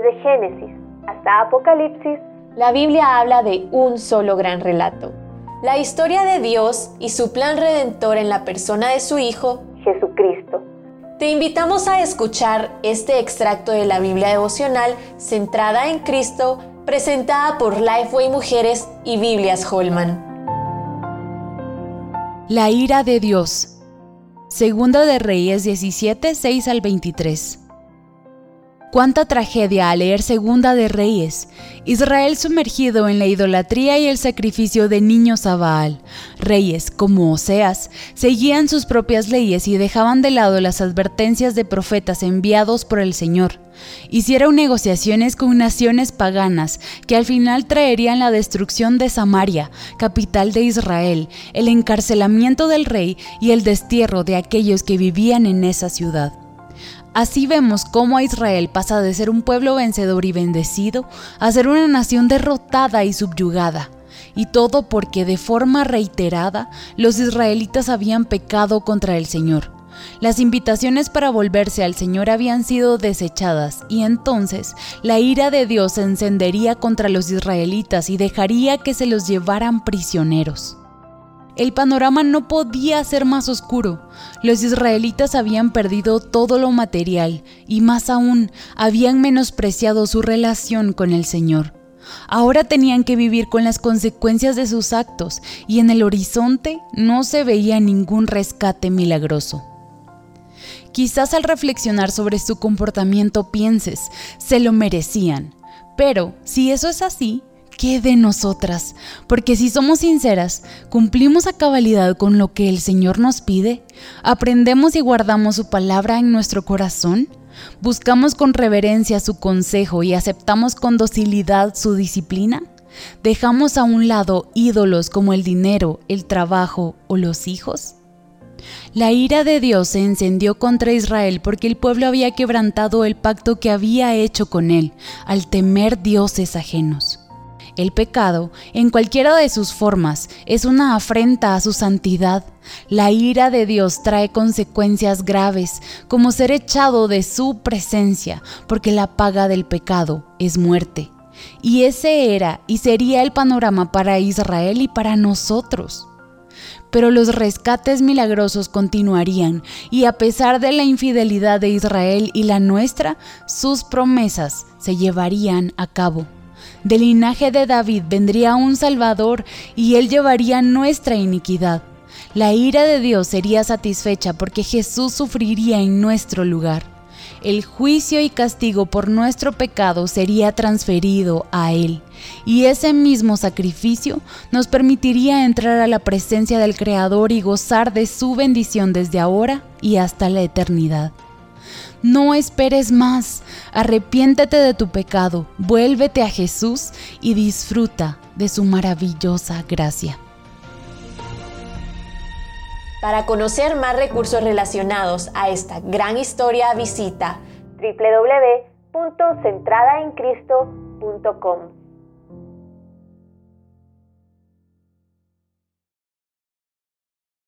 Desde Génesis hasta Apocalipsis, la Biblia habla de un solo gran relato. La historia de Dios y su plan redentor en la persona de su Hijo, Jesucristo. Te invitamos a escuchar este extracto de la Biblia devocional centrada en Cristo, presentada por Lifeway Mujeres y Biblias Holman. La ira de Dios. Segunda de Reyes 17, 6 al 23. Cuánta tragedia al leer Segunda de Reyes. Israel sumergido en la idolatría y el sacrificio de niños a Baal. Reyes, como Oseas, seguían sus propias leyes y dejaban de lado las advertencias de profetas enviados por el Señor. Hicieron negociaciones con naciones paganas que al final traerían la destrucción de Samaria, capital de Israel, el encarcelamiento del rey y el destierro de aquellos que vivían en esa ciudad. Así vemos cómo Israel pasa de ser un pueblo vencedor y bendecido a ser una nación derrotada y subyugada. Y todo porque de forma reiterada los israelitas habían pecado contra el Señor. Las invitaciones para volverse al Señor habían sido desechadas y entonces la ira de Dios se encendería contra los israelitas y dejaría que se los llevaran prisioneros. El panorama no podía ser más oscuro. Los israelitas habían perdido todo lo material y más aún habían menospreciado su relación con el Señor. Ahora tenían que vivir con las consecuencias de sus actos y en el horizonte no se veía ningún rescate milagroso. Quizás al reflexionar sobre su comportamiento pienses, se lo merecían. Pero si eso es así, ¿qué de nosotras? Porque si somos sinceras, ¿cumplimos a cabalidad con lo que el Señor nos pide? ¿Aprendemos y guardamos su palabra en nuestro corazón? ¿Buscamos con reverencia su consejo y aceptamos con docilidad su disciplina? ¿Dejamos a un lado ídolos como el dinero, el trabajo o los hijos? La ira de Dios se encendió contra Israel porque el pueblo había quebrantado el pacto que había hecho con él, al temer dioses ajenos. El pecado, en cualquiera de sus formas, es una afrenta a su santidad. La ira de Dios trae consecuencias graves, como ser echado de su presencia, porque la paga del pecado es muerte. Y ese era y sería el panorama para Israel y para nosotros. Pero los rescates milagrosos continuarían, y a pesar de la infidelidad de Israel y la nuestra, sus promesas se llevarían a cabo. Del linaje de David vendría un Salvador y él llevaría nuestra iniquidad. La ira de Dios sería satisfecha porque Jesús sufriría en nuestro lugar. El juicio y castigo por nuestro pecado sería transferido a Él, y ese mismo sacrificio nos permitiría entrar a la presencia del Creador y gozar de su bendición desde ahora y hasta la eternidad. No esperes más, arrepiéntete de tu pecado, vuélvete a Jesús y disfruta de su maravillosa gracia. Para conocer más recursos relacionados a esta gran historia, visita www.centradaencristo.com.